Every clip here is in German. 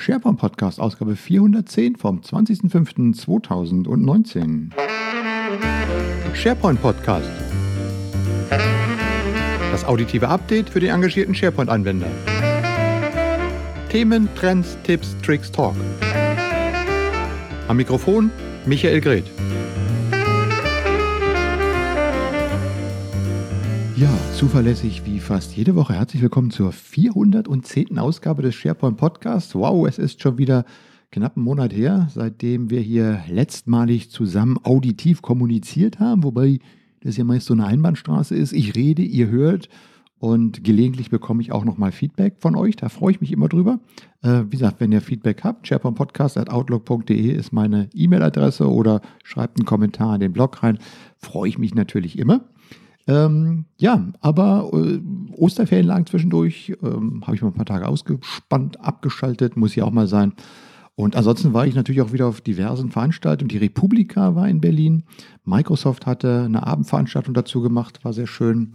SharePoint Podcast, Ausgabe 410 vom 20.05.2019. SharePoint Podcast. Das auditive Update für den engagierten SharePoint-Anwender. Themen, Trends, Tipps, Tricks, Talk. Am Mikrofon Michael Greth. Ja, zuverlässig wie fast jede Woche. Herzlich willkommen zur 410. Ausgabe des SharePoint Podcasts. Wow, es ist schon wieder knapp einen Monat her, seitdem wir hier letztmalig zusammen auditiv kommuniziert haben, wobei das ja meist so eine Einbahnstraße ist. Ich rede, ihr hört und gelegentlich bekomme ich auch nochmal Feedback von euch. Da freue ich mich immer drüber. Äh, wie gesagt, wenn ihr Feedback habt, sharepointpodcast.outlook.de ist meine E-Mail-Adresse oder schreibt einen Kommentar in den Blog rein. Freue ich mich natürlich immer. Ähm, ja, aber äh, Osterferien lagen zwischendurch, ähm, habe ich mal ein paar Tage ausgespannt, abgeschaltet, muss ja auch mal sein. Und ansonsten war ich natürlich auch wieder auf diversen Veranstaltungen. Die Republika war in Berlin. Microsoft hatte eine Abendveranstaltung dazu gemacht, war sehr schön.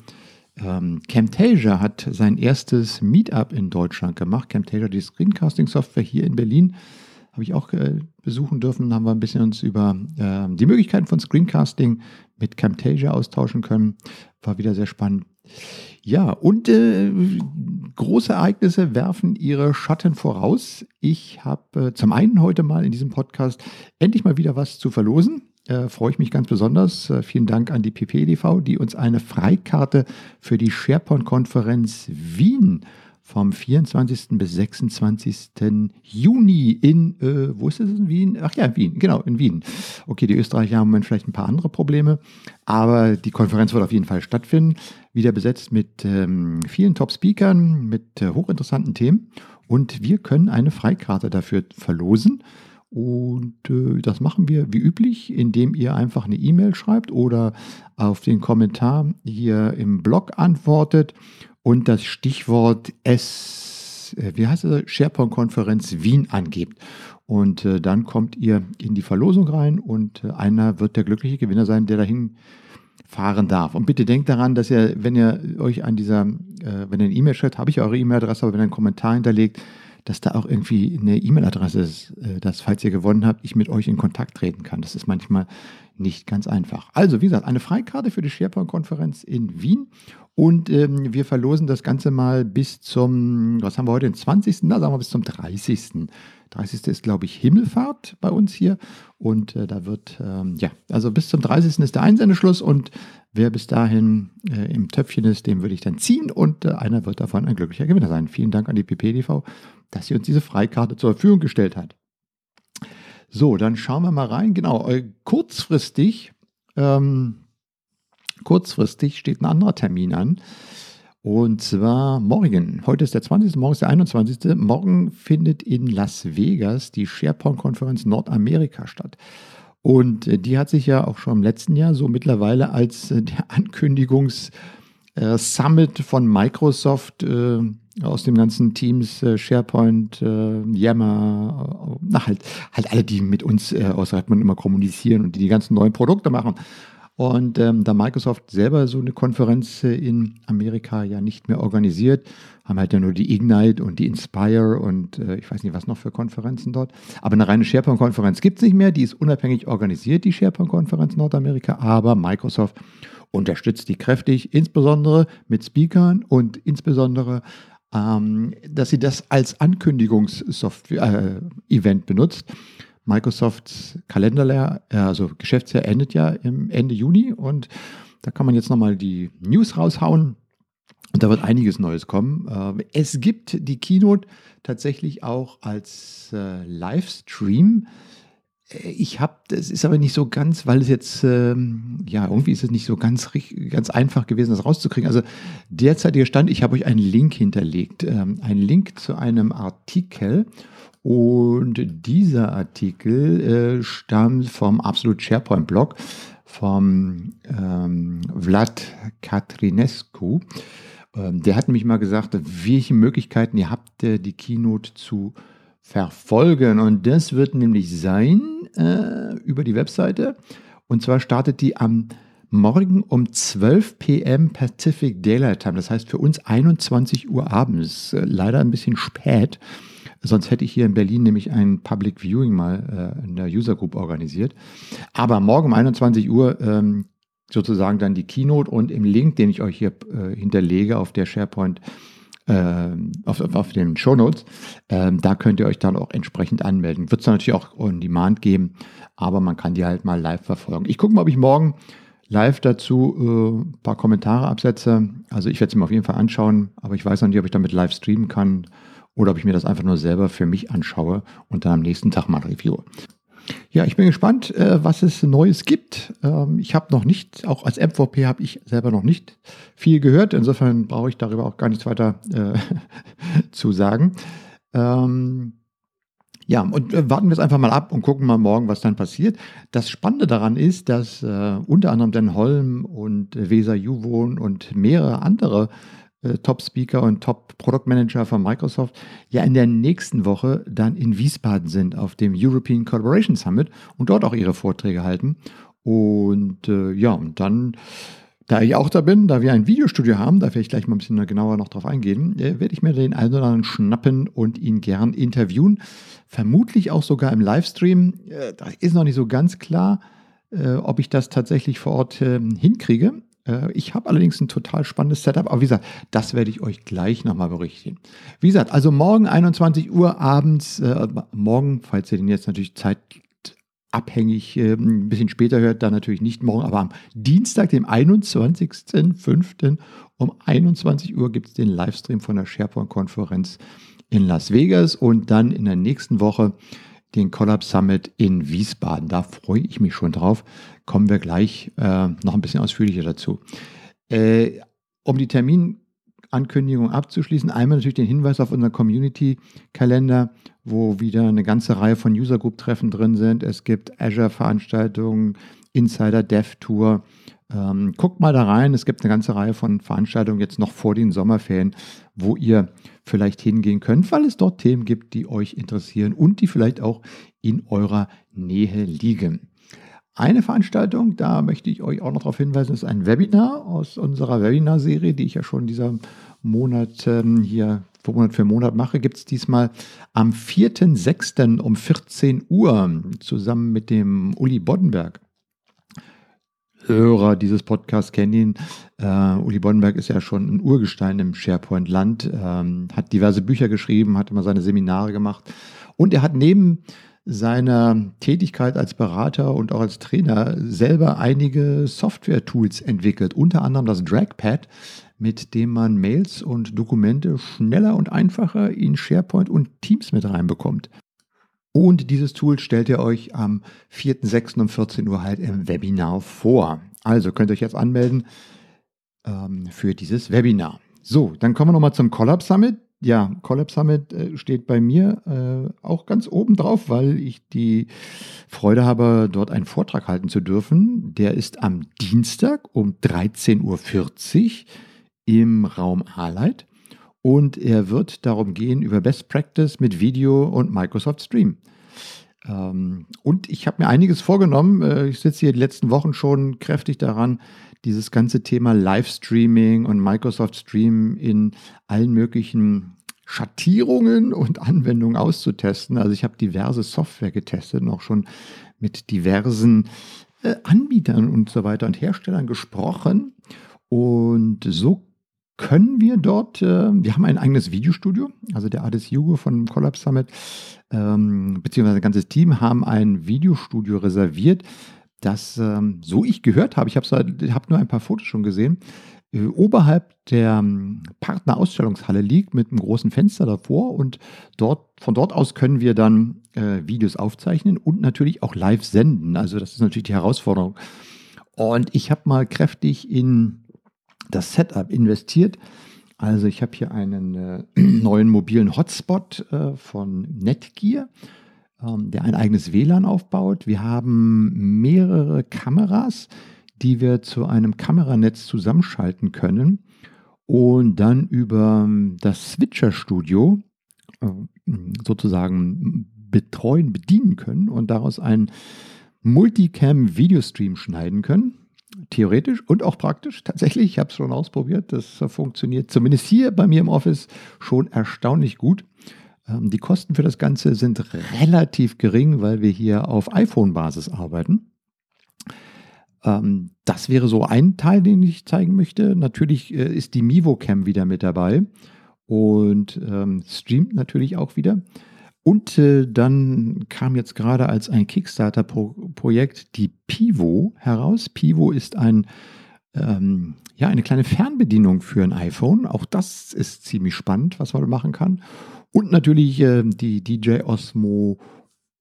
Ähm, Camtasia hat sein erstes Meetup in Deutschland gemacht. Camtasia, die Screencasting-Software hier in Berlin, habe ich auch äh, besuchen dürfen. Haben wir ein bisschen uns über äh, die Möglichkeiten von Screencasting mit Camtasia austauschen können. War wieder sehr spannend. Ja, und äh, große Ereignisse werfen ihre Schatten voraus. Ich habe äh, zum einen heute mal in diesem Podcast endlich mal wieder was zu verlosen. Äh, freue ich mich ganz besonders. Äh, vielen Dank an die PPDV, die uns eine Freikarte für die SharePoint-Konferenz Wien äh, vom 24. bis 26. Juni in, äh, wo ist es in Wien? Ach ja, in Wien, genau, in Wien. Okay, die Österreicher haben vielleicht ein paar andere Probleme, aber die Konferenz wird auf jeden Fall stattfinden. Wieder besetzt mit ähm, vielen Top-Speakern, mit äh, hochinteressanten Themen und wir können eine Freikarte dafür verlosen. Und äh, das machen wir wie üblich, indem ihr einfach eine E-Mail schreibt oder auf den Kommentar hier im Blog antwortet und das Stichwort S, äh, wie heißt es, SharePoint-Konferenz Wien angebt. Und äh, dann kommt ihr in die Verlosung rein und äh, einer wird der glückliche Gewinner sein, der dahin fahren darf. Und bitte denkt daran, dass ihr, wenn ihr euch an dieser, äh, wenn ihr eine E-Mail schreibt, habe ich eure E-Mail-Adresse, aber wenn ihr einen Kommentar hinterlegt, dass da auch irgendwie eine E-Mail-Adresse ist, äh, dass, falls ihr gewonnen habt, ich mit euch in Kontakt treten kann. Das ist manchmal nicht ganz einfach. Also, wie gesagt, eine Freikarte für die SharePoint-Konferenz in Wien. Und ähm, wir verlosen das Ganze mal bis zum, was haben wir heute, den 20. Na, sagen wir bis zum 30. 30. ist, glaube ich, Himmelfahrt bei uns hier. Und äh, da wird, ähm, ja, also bis zum 30. ist der Einsendeschluss. Und wer bis dahin äh, im Töpfchen ist, den würde ich dann ziehen. Und äh, einer wird davon ein glücklicher Gewinner sein. Vielen Dank an die PPDV, dass sie uns diese Freikarte zur Verfügung gestellt hat. So, dann schauen wir mal rein. Genau, äh, kurzfristig, ähm, kurzfristig steht ein anderer Termin an. Und zwar morgen. Heute ist der 20. Morgen ist der 21. Morgen findet in Las Vegas die SharePoint-Konferenz Nordamerika statt. Und äh, die hat sich ja auch schon im letzten Jahr so mittlerweile als äh, der Ankündigungs-Summit von Microsoft äh, aus dem ganzen Teams, äh, SharePoint, äh, Yammer, äh, na halt, halt alle, die mit uns äh, aus Redmond immer kommunizieren und die die ganzen neuen Produkte machen. Und ähm, da Microsoft selber so eine Konferenz äh, in Amerika ja nicht mehr organisiert, haben halt ja nur die Ignite und die Inspire und äh, ich weiß nicht, was noch für Konferenzen dort. Aber eine reine SharePoint-Konferenz gibt es nicht mehr. Die ist unabhängig organisiert, die SharePoint-Konferenz Nordamerika. Aber Microsoft unterstützt die kräftig, insbesondere mit Speakern und insbesondere ähm, dass sie das als Ankündigungssoftware-Event äh, benutzt. Microsofts Kalenderjahr, äh, also Geschäftsjahr endet ja im Ende Juni und da kann man jetzt nochmal die News raushauen. Und da wird einiges Neues kommen. Äh, es gibt die Keynote tatsächlich auch als äh, Livestream. Ich habe, das ist aber nicht so ganz, weil es jetzt, ähm, ja, irgendwie ist es nicht so ganz, ganz einfach gewesen, das rauszukriegen. Also derzeitiger Stand, ich habe euch einen Link hinterlegt, ähm, einen Link zu einem Artikel. Und dieser Artikel äh, stammt vom Absolute SharePoint Blog vom ähm, Vlad Katrinescu. Ähm, der hat nämlich mal gesagt, welche Möglichkeiten ihr habt, äh, die Keynote zu verfolgen. Und das wird nämlich sein äh, über die Webseite. Und zwar startet die am Morgen um 12 p.m. Pacific Daylight Time. Das heißt für uns 21 Uhr abends. Leider ein bisschen spät. Sonst hätte ich hier in Berlin nämlich ein Public Viewing mal äh, in der User Group organisiert. Aber morgen um 21 Uhr ähm, sozusagen dann die Keynote und im Link, den ich euch hier äh, hinterlege auf der SharePoint, äh, auf, auf den Show Notes, äh, da könnt ihr euch dann auch entsprechend anmelden. Wird es natürlich auch on Demand geben, aber man kann die halt mal live verfolgen. Ich gucke mal, ob ich morgen live dazu äh, ein paar Kommentare absetze. Also ich werde es mir auf jeden Fall anschauen, aber ich weiß noch nicht, ob ich damit live streamen kann oder ob ich mir das einfach nur selber für mich anschaue und dann am nächsten Tag mal review. Ja, ich bin gespannt, äh, was es Neues gibt. Ähm, ich habe noch nicht, auch als MVP habe ich selber noch nicht viel gehört. Insofern brauche ich darüber auch gar nichts weiter äh, zu sagen. Ähm, ja, und äh, warten wir es einfach mal ab und gucken mal morgen, was dann passiert. Das Spannende daran ist, dass äh, unter anderem Dan Holm und Weser Juwon und mehrere andere äh, Top-Speaker und Top-Produktmanager von Microsoft ja in der nächsten Woche dann in Wiesbaden sind auf dem European Collaboration Summit und dort auch ihre Vorträge halten. Und äh, ja, und dann da ich auch da bin, da wir ein Videostudio haben, da werde ich gleich mal ein bisschen genauer noch drauf eingehen, äh, werde ich mir den einen oder anderen schnappen und ihn gern interviewen. Vermutlich auch sogar im Livestream. Äh, das ist noch nicht so ganz klar, äh, ob ich das tatsächlich vor Ort ähm, hinkriege. Ich habe allerdings ein total spannendes Setup, aber wie gesagt, das werde ich euch gleich nochmal berichten. Wie gesagt, also morgen 21 Uhr abends, äh, morgen, falls ihr den jetzt natürlich Zeit abhängig äh, ein bisschen später hört, dann natürlich nicht morgen, aber am Dienstag, dem 21.05. um 21 Uhr gibt es den Livestream von der SharePoint-Konferenz in Las Vegas und dann in der nächsten Woche den Collab Summit in Wiesbaden. Da freue ich mich schon drauf. Kommen wir gleich äh, noch ein bisschen ausführlicher dazu. Äh, um die Terminankündigung abzuschließen, einmal natürlich den Hinweis auf unseren Community-Kalender wo wieder eine ganze Reihe von User Group Treffen drin sind. Es gibt Azure Veranstaltungen, Insider Dev Tour. Ähm, guckt mal da rein. Es gibt eine ganze Reihe von Veranstaltungen jetzt noch vor den Sommerferien, wo ihr vielleicht hingehen könnt, weil es dort Themen gibt, die euch interessieren und die vielleicht auch in eurer Nähe liegen. Eine Veranstaltung, da möchte ich euch auch noch darauf hinweisen, ist ein Webinar aus unserer Webinar-Serie, die ich ja schon dieser Monat ähm, hier Monat für Monat mache, gibt es diesmal am 4.6. um 14 Uhr zusammen mit dem Uli Boddenberg. Hörer dieses Podcasts kennen ihn. Uh, Uli Boddenberg ist ja schon ein Urgestein im SharePoint-Land, ähm, hat diverse Bücher geschrieben, hat immer seine Seminare gemacht und er hat neben seiner Tätigkeit als Berater und auch als Trainer selber einige Software-Tools entwickelt, unter anderem das Dragpad, mit dem man Mails und Dokumente schneller und einfacher in SharePoint und Teams mit reinbekommt. Und dieses Tool stellt ihr euch am 4.6. um 14 Uhr halt im Webinar vor. Also könnt ihr euch jetzt anmelden ähm, für dieses Webinar. So, dann kommen wir nochmal zum Collab Summit. Ja, Collab Summit äh, steht bei mir äh, auch ganz oben drauf, weil ich die Freude habe, dort einen Vortrag halten zu dürfen. Der ist am Dienstag um 13.40 Uhr im Raum Arlight und er wird darum gehen über Best Practice mit Video und Microsoft Stream. Ähm, und ich habe mir einiges vorgenommen. Äh, ich sitze hier die letzten Wochen schon kräftig daran, dieses ganze Thema Livestreaming und Microsoft Stream in allen möglichen Schattierungen und Anwendungen auszutesten. Also ich habe diverse Software getestet und auch schon mit diversen äh, Anbietern und so weiter und Herstellern gesprochen. Und so können wir dort, äh, wir haben ein eigenes Videostudio, also der Adis Jugo von Collapse Summit, ähm, beziehungsweise ein ganzes Team haben ein Videostudio reserviert, das, ähm, so ich gehört habe, ich habe hab nur ein paar Fotos schon gesehen, äh, oberhalb der ähm, Partnerausstellungshalle liegt mit einem großen Fenster davor und dort, von dort aus können wir dann äh, Videos aufzeichnen und natürlich auch live senden. Also das ist natürlich die Herausforderung. Und ich habe mal kräftig in das Setup investiert. Also ich habe hier einen äh, neuen mobilen Hotspot äh, von Netgear, ähm, der ein eigenes WLAN aufbaut. Wir haben mehrere Kameras, die wir zu einem Kameranetz zusammenschalten können und dann über ähm, das Switcher Studio äh, sozusagen betreuen, bedienen können und daraus einen Multicam-Videostream schneiden können theoretisch und auch praktisch. Tatsächlich, ich habe es schon ausprobiert. Das funktioniert zumindest hier bei mir im Office schon erstaunlich gut. Ähm, die Kosten für das Ganze sind relativ gering, weil wir hier auf iPhone-Basis arbeiten. Ähm, das wäre so ein Teil, den ich zeigen möchte. Natürlich äh, ist die MivoCam wieder mit dabei und ähm, streamt natürlich auch wieder. Und äh, dann kam jetzt gerade als ein Kickstarter-Projekt die Pivo heraus. Pivo ist ein, ähm, ja, eine kleine Fernbedienung für ein iPhone. Auch das ist ziemlich spannend, was man machen kann. Und natürlich äh, die DJ Osmo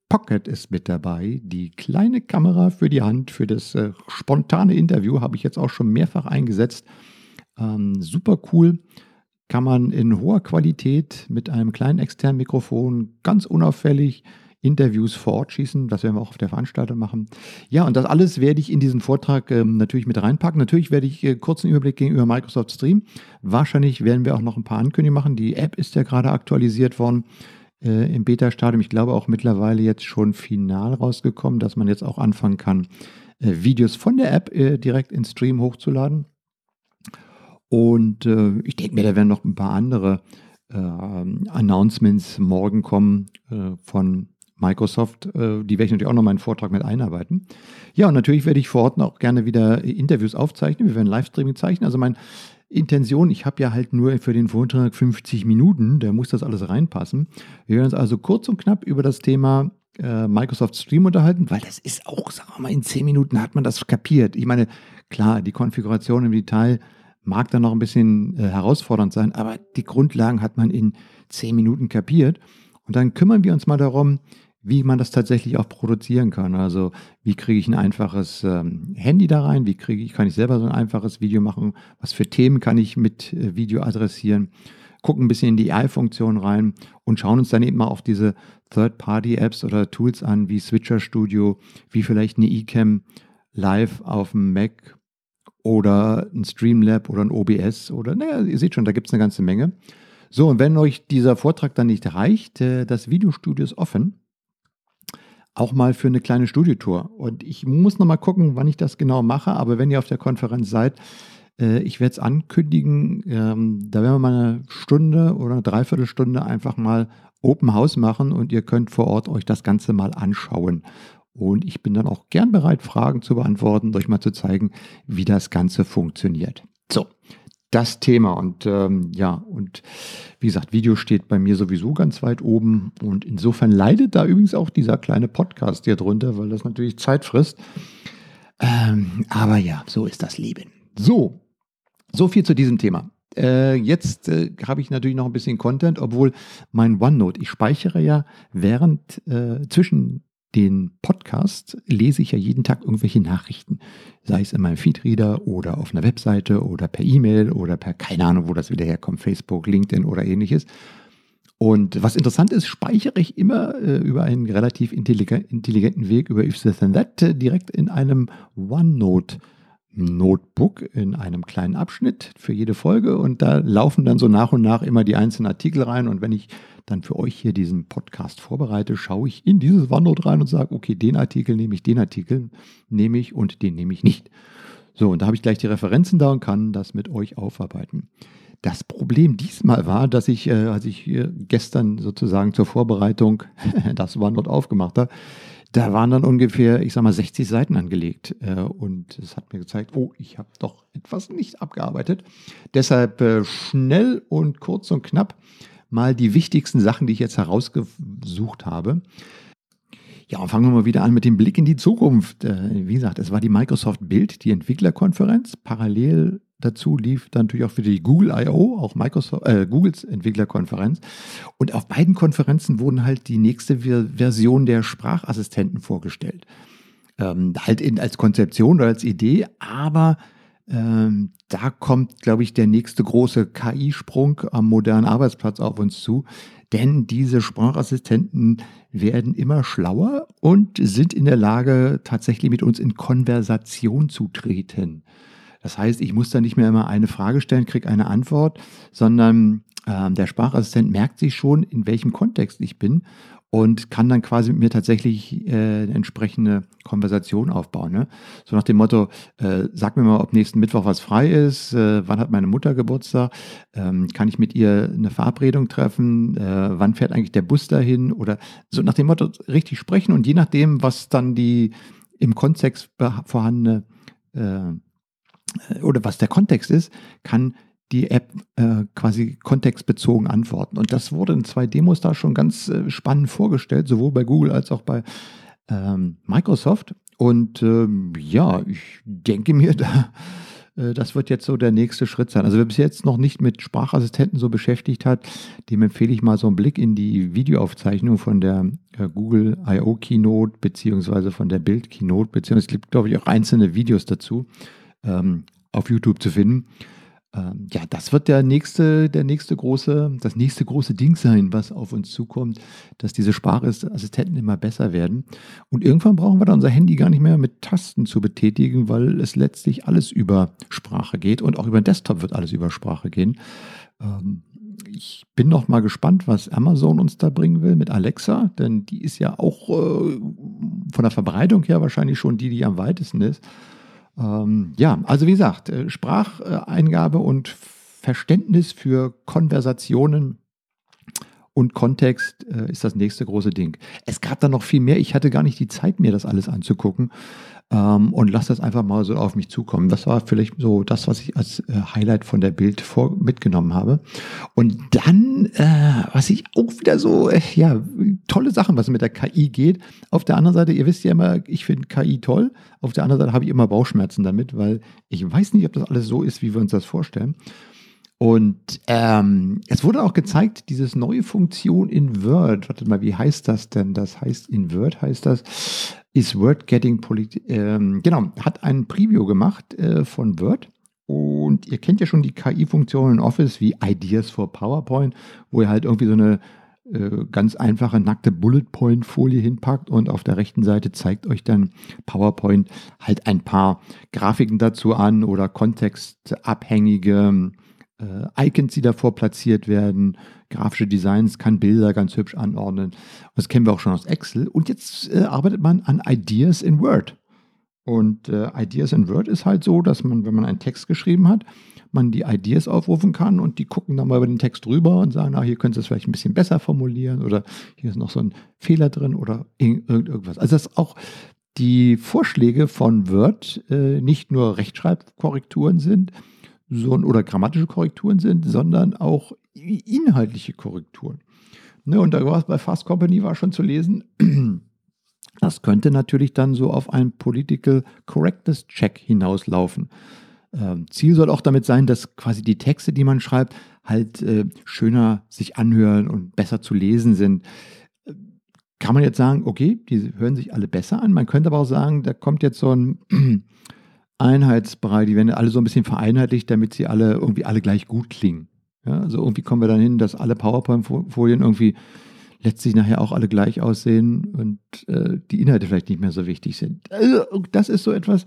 Pocket ist mit dabei. Die kleine Kamera für die Hand, für das äh, spontane Interview habe ich jetzt auch schon mehrfach eingesetzt. Ähm, super cool. Kann man in hoher Qualität mit einem kleinen externen Mikrofon ganz unauffällig Interviews vor Ort schießen. Das werden wir auch auf der Veranstaltung machen. Ja, und das alles werde ich in diesen Vortrag ähm, natürlich mit reinpacken. Natürlich werde ich äh, kurzen Überblick gegenüber Microsoft Stream. Wahrscheinlich werden wir auch noch ein paar Ankündigungen machen. Die App ist ja gerade aktualisiert worden äh, im Beta-Stadium. Ich glaube auch mittlerweile jetzt schon final rausgekommen, dass man jetzt auch anfangen kann, äh, Videos von der App äh, direkt in Stream hochzuladen. Und äh, ich denke mir, da werden noch ein paar andere äh, Announcements morgen kommen von Microsoft. Äh, die werde ich natürlich auch noch meinen Vortrag mit einarbeiten. Ja, und natürlich werde ich vor Ort auch gerne wieder Interviews aufzeichnen. Wir werden Livestreaming zeichnen. Also meine Intention, ich habe ja halt nur für den Vortrag 50 Minuten, da muss das alles reinpassen. Wir werden uns also kurz und knapp über das Thema äh, Microsoft Stream unterhalten, weil das ist auch, sagen wir mal, in 10 Minuten hat man das kapiert. Ich meine, klar, die Konfiguration im Detail mag dann noch ein bisschen äh, herausfordernd sein, aber die Grundlagen hat man in 10 Minuten kapiert. Und dann kümmern wir uns mal darum, wie man das tatsächlich auch produzieren kann. Also wie kriege ich ein einfaches ähm, Handy da rein, wie kriege ich, kann ich selber so ein einfaches Video machen, was für Themen kann ich mit äh, Video adressieren, gucken ein bisschen in die AI-Funktion rein und schauen uns dann eben mal auf diese Third-Party-Apps oder Tools an, wie Switcher Studio, wie vielleicht eine eCam live auf dem Mac oder ein Streamlab oder ein OBS oder, naja, ihr seht schon, da gibt es eine ganze Menge. So, und wenn euch dieser Vortrag dann nicht reicht, äh, das Videostudio ist offen auch mal für eine kleine Studiotour. Und ich muss noch mal gucken, wann ich das genau mache. Aber wenn ihr auf der Konferenz seid, äh, ich werde es ankündigen. Ähm, da werden wir mal eine Stunde oder eine Dreiviertelstunde einfach mal Open House machen und ihr könnt vor Ort euch das Ganze mal anschauen. Und ich bin dann auch gern bereit, Fragen zu beantworten, euch mal zu zeigen, wie das Ganze funktioniert. So, das Thema. Und ähm, ja, und wie gesagt, Video steht bei mir sowieso ganz weit oben. Und insofern leidet da übrigens auch dieser kleine Podcast hier drunter, weil das natürlich Zeit frisst. Ähm, aber ja, so ist das Leben. So, so viel zu diesem Thema. Äh, jetzt äh, habe ich natürlich noch ein bisschen Content, obwohl mein OneNote, ich speichere ja während äh, zwischen den Podcast lese ich ja jeden Tag irgendwelche Nachrichten. Sei es in meinem Feedreader oder auf einer Webseite oder per E-Mail oder per, keine Ahnung, wo das wieder herkommt, Facebook, LinkedIn oder ähnliches. Und was interessant ist, speichere ich immer äh, über einen relativ intelligenten Weg über If This and That äh, direkt in einem OneNote Notebook in einem kleinen Abschnitt für jede Folge und da laufen dann so nach und nach immer die einzelnen Artikel rein und wenn ich dann für euch hier diesen Podcast vorbereite, schaue ich in dieses OneNote rein und sage, okay, den Artikel nehme ich, den Artikel nehme ich und den nehme ich nicht. So, und da habe ich gleich die Referenzen da und kann das mit euch aufarbeiten. Das Problem diesmal war, dass ich, äh, als ich gestern sozusagen zur Vorbereitung das OneNote aufgemacht habe, da waren dann ungefähr, ich sag mal, 60 Seiten angelegt. Äh, und es hat mir gezeigt, oh, ich habe doch etwas nicht abgearbeitet. Deshalb äh, schnell und kurz und knapp mal die wichtigsten Sachen, die ich jetzt herausgesucht habe. Ja, und fangen wir mal wieder an mit dem Blick in die Zukunft. Äh, wie gesagt, es war die Microsoft Build, die Entwicklerkonferenz. Parallel dazu lief dann natürlich auch für die Google I.O., auch Microsoft, äh, Googles Entwicklerkonferenz. Und auf beiden Konferenzen wurden halt die nächste Version der Sprachassistenten vorgestellt. Ähm, halt in, als Konzeption oder als Idee, aber ähm, da kommt, glaube ich, der nächste große KI-Sprung am modernen Arbeitsplatz auf uns zu. Denn diese Sprachassistenten werden immer schlauer und sind in der Lage, tatsächlich mit uns in Konversation zu treten. Das heißt, ich muss da nicht mehr immer eine Frage stellen, kriege eine Antwort, sondern äh, der Sprachassistent merkt sich schon, in welchem Kontext ich bin und kann dann quasi mit mir tatsächlich äh, eine entsprechende Konversation aufbauen. Ne? So nach dem Motto, äh, sag mir mal, ob nächsten Mittwoch was frei ist, äh, wann hat meine Mutter Geburtstag, ähm, kann ich mit ihr eine Verabredung treffen, äh, wann fährt eigentlich der Bus dahin oder so nach dem Motto richtig sprechen und je nachdem, was dann die im Kontext vorhandene äh, oder was der Kontext ist, kann die App äh, quasi kontextbezogen antworten. Und das wurde in zwei Demos da schon ganz äh, spannend vorgestellt, sowohl bei Google als auch bei ähm, Microsoft. Und ähm, ja, ich denke mir, da, äh, das wird jetzt so der nächste Schritt sein. Also wer bis jetzt noch nicht mit Sprachassistenten so beschäftigt hat, dem empfehle ich mal so einen Blick in die Videoaufzeichnung von der äh, Google I.O. Keynote beziehungsweise von der Bild Keynote, beziehungsweise es gibt, glaube ich, auch einzelne Videos dazu ähm, auf YouTube zu finden ähm, ja, das wird der nächste, der nächste große, das nächste große Ding sein, was auf uns zukommt, dass diese Sprachassistenten immer besser werden. Und irgendwann brauchen wir dann unser Handy gar nicht mehr mit Tasten zu betätigen, weil es letztlich alles über Sprache geht und auch über den Desktop wird alles über Sprache gehen. Ähm, ich bin noch mal gespannt, was Amazon uns da bringen will mit Alexa, denn die ist ja auch äh, von der Verbreitung her wahrscheinlich schon die, die am weitesten ist. Ähm, ja, also wie gesagt, äh, Spracheingabe und Verständnis für Konversationen und Kontext äh, ist das nächste große Ding. Es gab da noch viel mehr. Ich hatte gar nicht die Zeit, mir das alles anzugucken ähm, und lass das einfach mal so auf mich zukommen. Das war vielleicht so das, was ich als äh, Highlight von der Bild vor, mitgenommen habe. Und dann, äh, was ich auch wieder so, äh, ja, tolle Sachen, was mit der KI geht. Auf der anderen Seite, ihr wisst ja immer, ich finde KI toll. Auf der anderen Seite habe ich immer Bauchschmerzen damit, weil ich weiß nicht, ob das alles so ist, wie wir uns das vorstellen. Und ähm, es wurde auch gezeigt, dieses neue Funktion in Word. Warte mal, wie heißt das denn? Das heißt, in Word heißt das, ist Word Getting Polit ähm, genau, hat ein Preview gemacht äh, von Word. Und ihr kennt ja schon die KI-Funktionen in Office wie Ideas for PowerPoint, wo ihr halt irgendwie so eine äh, ganz einfache nackte Bullet-Point-Folie hinpackt und auf der rechten Seite zeigt euch dann PowerPoint halt ein paar Grafiken dazu an oder kontextabhängige äh, Icons, die davor platziert werden, grafische Designs, kann Bilder ganz hübsch anordnen. Das kennen wir auch schon aus Excel. Und jetzt äh, arbeitet man an Ideas in Word. Und äh, Ideas in Word ist halt so, dass man, wenn man einen Text geschrieben hat, man die Ideas aufrufen kann und die gucken dann mal über den Text drüber und sagen, na, hier könntest du es vielleicht ein bisschen besser formulieren oder hier ist noch so ein Fehler drin oder irgendwas. Also dass auch die Vorschläge von Word äh, nicht nur Rechtschreibkorrekturen sind, oder grammatische Korrekturen sind, sondern auch inhaltliche Korrekturen. Ne, und da war es bei Fast Company war schon zu lesen, das könnte natürlich dann so auf einen Political Correctness Check hinauslaufen. Ähm, Ziel soll auch damit sein, dass quasi die Texte, die man schreibt, halt äh, schöner sich anhören und besser zu lesen sind. Kann man jetzt sagen, okay, die hören sich alle besser an. Man könnte aber auch sagen, da kommt jetzt so ein Einheitsbrei, die werden alle so ein bisschen vereinheitlicht, damit sie alle irgendwie alle gleich gut klingen. Ja, also irgendwie kommen wir dann hin, dass alle PowerPoint-Folien irgendwie letztlich nachher auch alle gleich aussehen und äh, die Inhalte vielleicht nicht mehr so wichtig sind. Also das ist so etwas,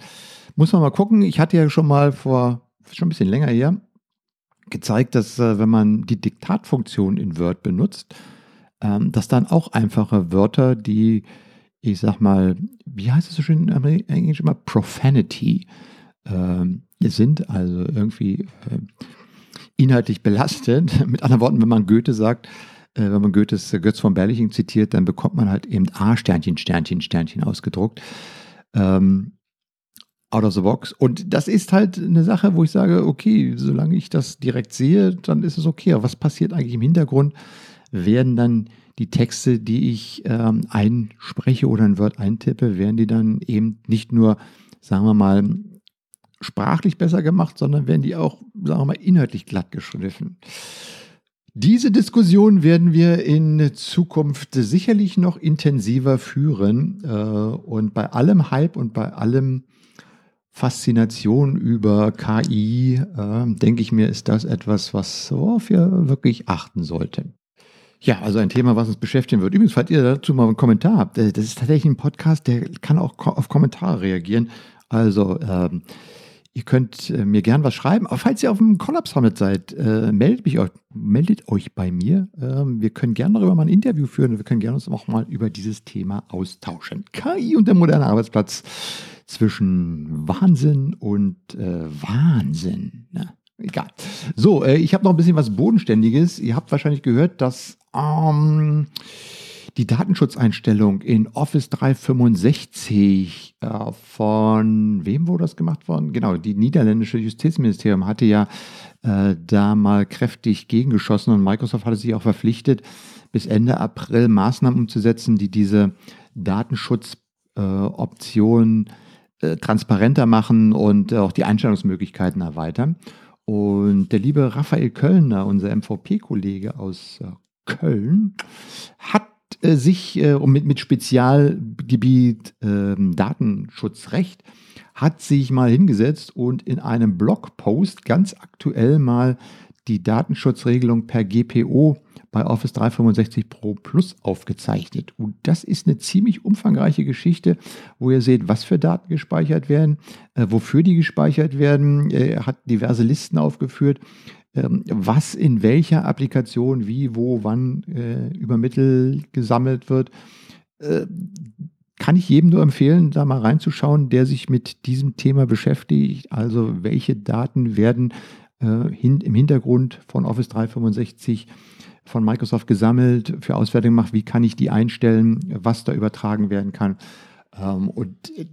muss man mal gucken. Ich hatte ja schon mal vor, schon ein bisschen länger her, gezeigt, dass äh, wenn man die Diktatfunktion in Word benutzt, ähm, dass dann auch einfache Wörter, die ich sag mal, wie heißt es so schön in Englisch immer, Profanity ähm, sind, also irgendwie äh, inhaltlich belastend. Mit anderen Worten, wenn man Goethe sagt, äh, wenn man Goethes äh, Götz von Berliching zitiert, dann bekommt man halt eben A Sternchen, Sternchen, Sternchen ausgedruckt. Ähm, out of the box. Und das ist halt eine Sache, wo ich sage, okay, solange ich das direkt sehe, dann ist es okay. Aber was passiert eigentlich im Hintergrund? Werden dann die Texte, die ich ähm, einspreche oder ein Word eintippe, werden die dann eben nicht nur, sagen wir mal, sprachlich besser gemacht, sondern werden die auch, sagen wir mal, inhaltlich glatt geschliffen. Diese Diskussion werden wir in Zukunft sicherlich noch intensiver führen. Äh, und bei allem Hype und bei allem Faszination über KI, äh, denke ich mir, ist das etwas, was worauf wir wirklich achten sollten. Ja, also ein Thema, was uns beschäftigen wird. Übrigens, falls ihr dazu mal einen Kommentar habt, äh, das ist tatsächlich ein Podcast, der kann auch auf Kommentare reagieren. Also ähm, Ihr könnt äh, mir gern was schreiben. Aber falls ihr auf dem Collapse Summit seid, äh, meldet, mich euch, meldet euch bei mir. Ähm, wir können gerne darüber mal ein Interview führen. Wir können gerne uns auch mal über dieses Thema austauschen. KI und der moderne Arbeitsplatz zwischen Wahnsinn und äh, Wahnsinn. Ne? Egal. So, äh, ich habe noch ein bisschen was Bodenständiges. Ihr habt wahrscheinlich gehört, dass ähm, die Datenschutzeinstellung in Office 365 äh, von wem wurde das gemacht worden? Genau, die niederländische Justizministerium hatte ja äh, da mal kräftig gegengeschossen und Microsoft hatte sich auch verpflichtet, bis Ende April Maßnahmen umzusetzen, die diese Datenschutzoptionen äh, äh, transparenter machen und auch die Einstellungsmöglichkeiten erweitern. Und der liebe Raphael Kölner, unser MVP-Kollege aus äh, Köln, hat äh, sich äh, mit, mit Spezialgebiet äh, Datenschutzrecht hat sich mal hingesetzt und in einem Blogpost ganz aktuell mal die Datenschutzregelung per GPO bei Office 365 Pro Plus aufgezeichnet. Und das ist eine ziemlich umfangreiche Geschichte, wo ihr seht, was für Daten gespeichert werden, äh, wofür die gespeichert werden. Er hat diverse Listen aufgeführt, ähm, was in welcher Applikation, wie, wo, wann äh, übermittelt, gesammelt wird. Äh, kann ich jedem nur empfehlen, da mal reinzuschauen, der sich mit diesem Thema beschäftigt. Also welche Daten werden äh, hin, im Hintergrund von Office 365 von Microsoft gesammelt, für Auswertung gemacht, wie kann ich die einstellen, was da übertragen werden kann. Ähm, und äh,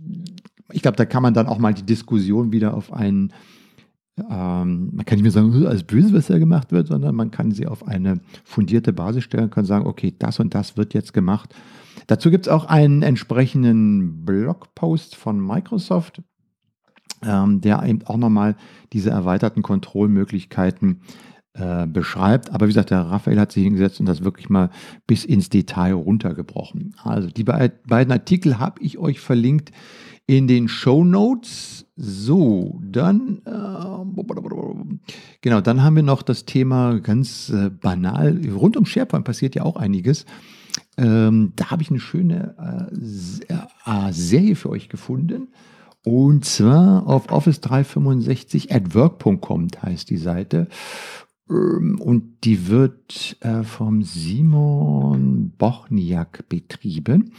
ich glaube, da kann man dann auch mal die Diskussion wieder auf einen ähm, man kann nicht mehr sagen, alles böse, was da gemacht wird, sondern man kann sie auf eine fundierte Basis stellen, kann sagen, okay, das und das wird jetzt gemacht. Dazu gibt es auch einen entsprechenden Blogpost von Microsoft, ähm, der eben auch nochmal diese erweiterten Kontrollmöglichkeiten äh, beschreibt. Aber wie gesagt, der Raphael hat sich hingesetzt und das wirklich mal bis ins Detail runtergebrochen. Also die be beiden Artikel habe ich euch verlinkt in den Show Notes. So, dann, äh, genau, dann haben wir noch das Thema ganz äh, banal. Rund um SharePoint passiert ja auch einiges. Ähm, da habe ich eine schöne äh, Serie für euch gefunden. Und zwar auf Office 365 at work.com heißt die Seite. Ähm, und die wird äh, vom Simon Bochniak betrieben.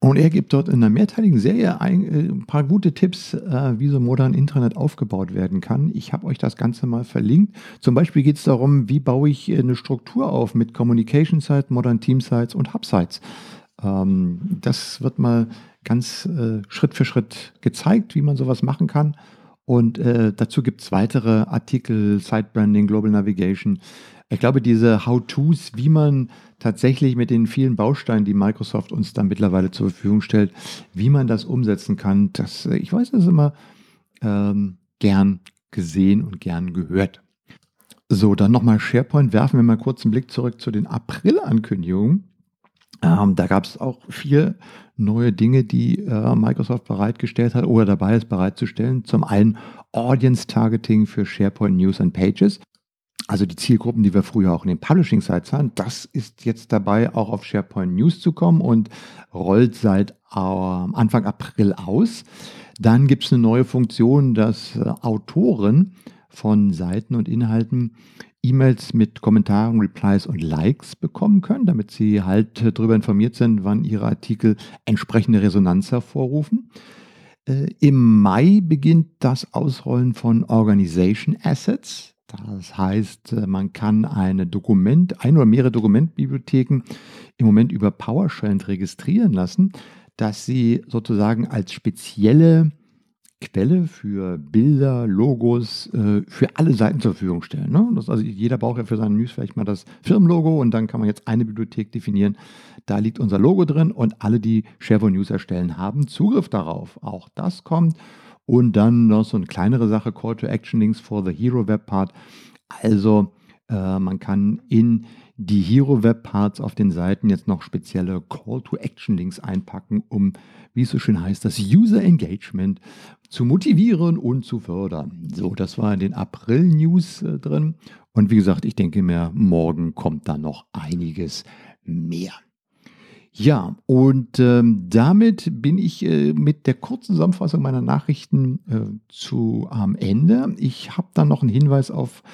Und er gibt dort in einer mehrteiligen Serie ein, äh, paar gute Tipps, äh, wie so modern Internet aufgebaut werden kann. Ich habe euch das Ganze mal verlinkt. Zum Beispiel geht es darum, wie baue ich eine Struktur auf mit Communication Sites, Modern Team Sites und Hub Sites. Ähm, das wird mal ganz Schritt für Schritt gezeigt, wie man sowas machen kann. Und äh, dazu gibt es weitere Artikel, Site Branding, Global Navigation. Ich glaube, diese How-Tos, wie man tatsächlich mit den vielen Bausteinen, die Microsoft uns dann mittlerweile zur Verfügung stellt, wie man das umsetzen kann, das, äh, ich weiß, das ist immer ähm, gern gesehen und gern gehört. So, dann nochmal SharePoint. Werfen wir mal kurz einen Blick zurück zu den April-Ankündigungen. Ähm, da gab es auch vier neue Dinge, die äh, Microsoft bereitgestellt hat oder dabei ist bereitzustellen. Zum einen Audience Targeting für SharePoint News and Pages. Also die Zielgruppen, die wir früher auch in den Publishing-Sites hatten, das ist jetzt dabei, auch auf SharePoint News zu kommen und rollt seit äh, Anfang April aus. Dann gibt es eine neue Funktion, dass äh, Autoren von Seiten und Inhalten E-Mails mit Kommentaren, Replies und Likes bekommen können, damit sie halt darüber informiert sind, wann ihre Artikel entsprechende Resonanz hervorrufen. Äh, Im Mai beginnt das Ausrollen von Organization Assets. Das heißt, äh, man kann eine Dokument, ein oder mehrere Dokumentbibliotheken im Moment über PowerShell registrieren lassen, dass sie sozusagen als spezielle Quelle für Bilder, Logos, äh, für alle Seiten zur Verfügung stellen. Ne? Das, also jeder braucht ja für seine News vielleicht mal das Firmenlogo und dann kann man jetzt eine Bibliothek definieren. Da liegt unser Logo drin und alle, die SharePoint News erstellen, haben Zugriff darauf. Auch das kommt. Und dann noch so eine kleinere Sache, Call to Action Links for the Hero Web Part. Also äh, man kann in die Hero Web Parts auf den Seiten jetzt noch spezielle Call to Action Links einpacken, um, wie es so schön heißt, das User Engagement zu motivieren und zu fördern. So, das war in den April News äh, drin. Und wie gesagt, ich denke mir, morgen kommt da noch einiges mehr. Ja, und ähm, damit bin ich äh, mit der kurzen Zusammenfassung meiner Nachrichten äh, zu am Ende. Ich habe dann noch einen Hinweis auf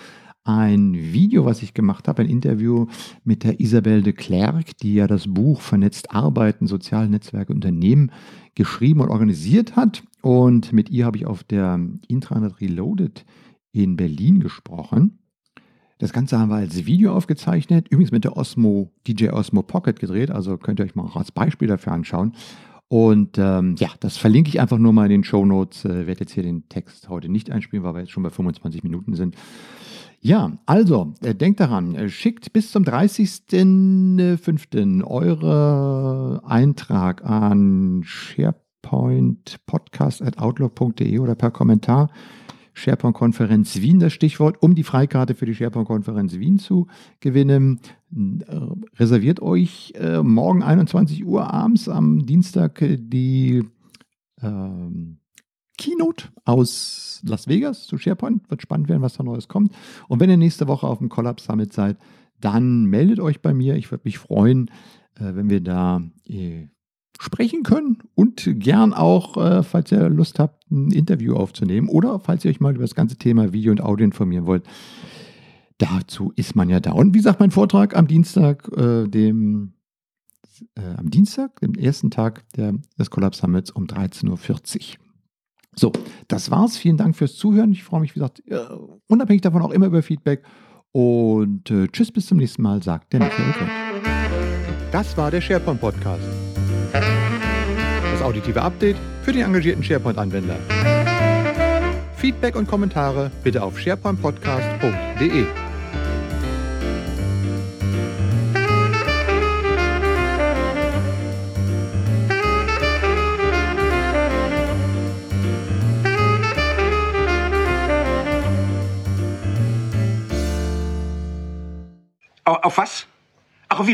ein Video, was ich gemacht habe, ein Interview mit der Isabelle de Klerk, die ja das Buch Vernetzt Arbeiten, Soziale Netzwerke, Unternehmen geschrieben und organisiert hat. Und mit ihr habe ich auf der Intranet Reloaded in Berlin gesprochen. Das Ganze haben wir als Video aufgezeichnet, übrigens mit der Osmo, DJ Osmo Pocket gedreht, also könnt ihr euch mal auch als Beispiel dafür anschauen. Und ähm, ja, das verlinke ich einfach nur mal in den Show Notes. Äh, werde jetzt hier den Text heute nicht einspielen, weil wir jetzt schon bei 25 Minuten sind. Ja, also äh, denkt daran, äh, schickt bis zum 30.05. eure Eintrag an sharepointpodcast.outlook.de oder per Kommentar SharePoint-Konferenz Wien das Stichwort, um die Freikarte für die SharePoint-Konferenz Wien zu gewinnen. Äh, reserviert euch äh, morgen 21 Uhr abends am Dienstag die ähm, Keynote aus Las Vegas zu SharePoint. Wird spannend werden, was da Neues kommt. Und wenn ihr nächste Woche auf dem Collapse Summit seid, dann meldet euch bei mir. Ich würde mich freuen, äh, wenn wir da äh, sprechen können und gern auch, äh, falls ihr Lust habt, ein Interview aufzunehmen oder falls ihr euch mal über das ganze Thema Video und Audio informieren wollt. Dazu ist man ja da. Und wie gesagt, mein Vortrag am Dienstag, dem am Dienstag, dem ersten Tag der, des Collapse Summits um 13.40 Uhr. So, das war's. Vielen Dank fürs Zuhören. Ich freue mich, wie gesagt, äh, unabhängig davon auch immer über Feedback. Und äh, tschüss, bis zum nächsten Mal, sagt der Michael Kurt. Das war der SharePoint Podcast. Das auditive Update für den engagierten SharePoint-Anwender. Feedback und Kommentare bitte auf sharepointpodcast.de.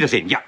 Auf was? Ach, auf Wiedersehen, ja.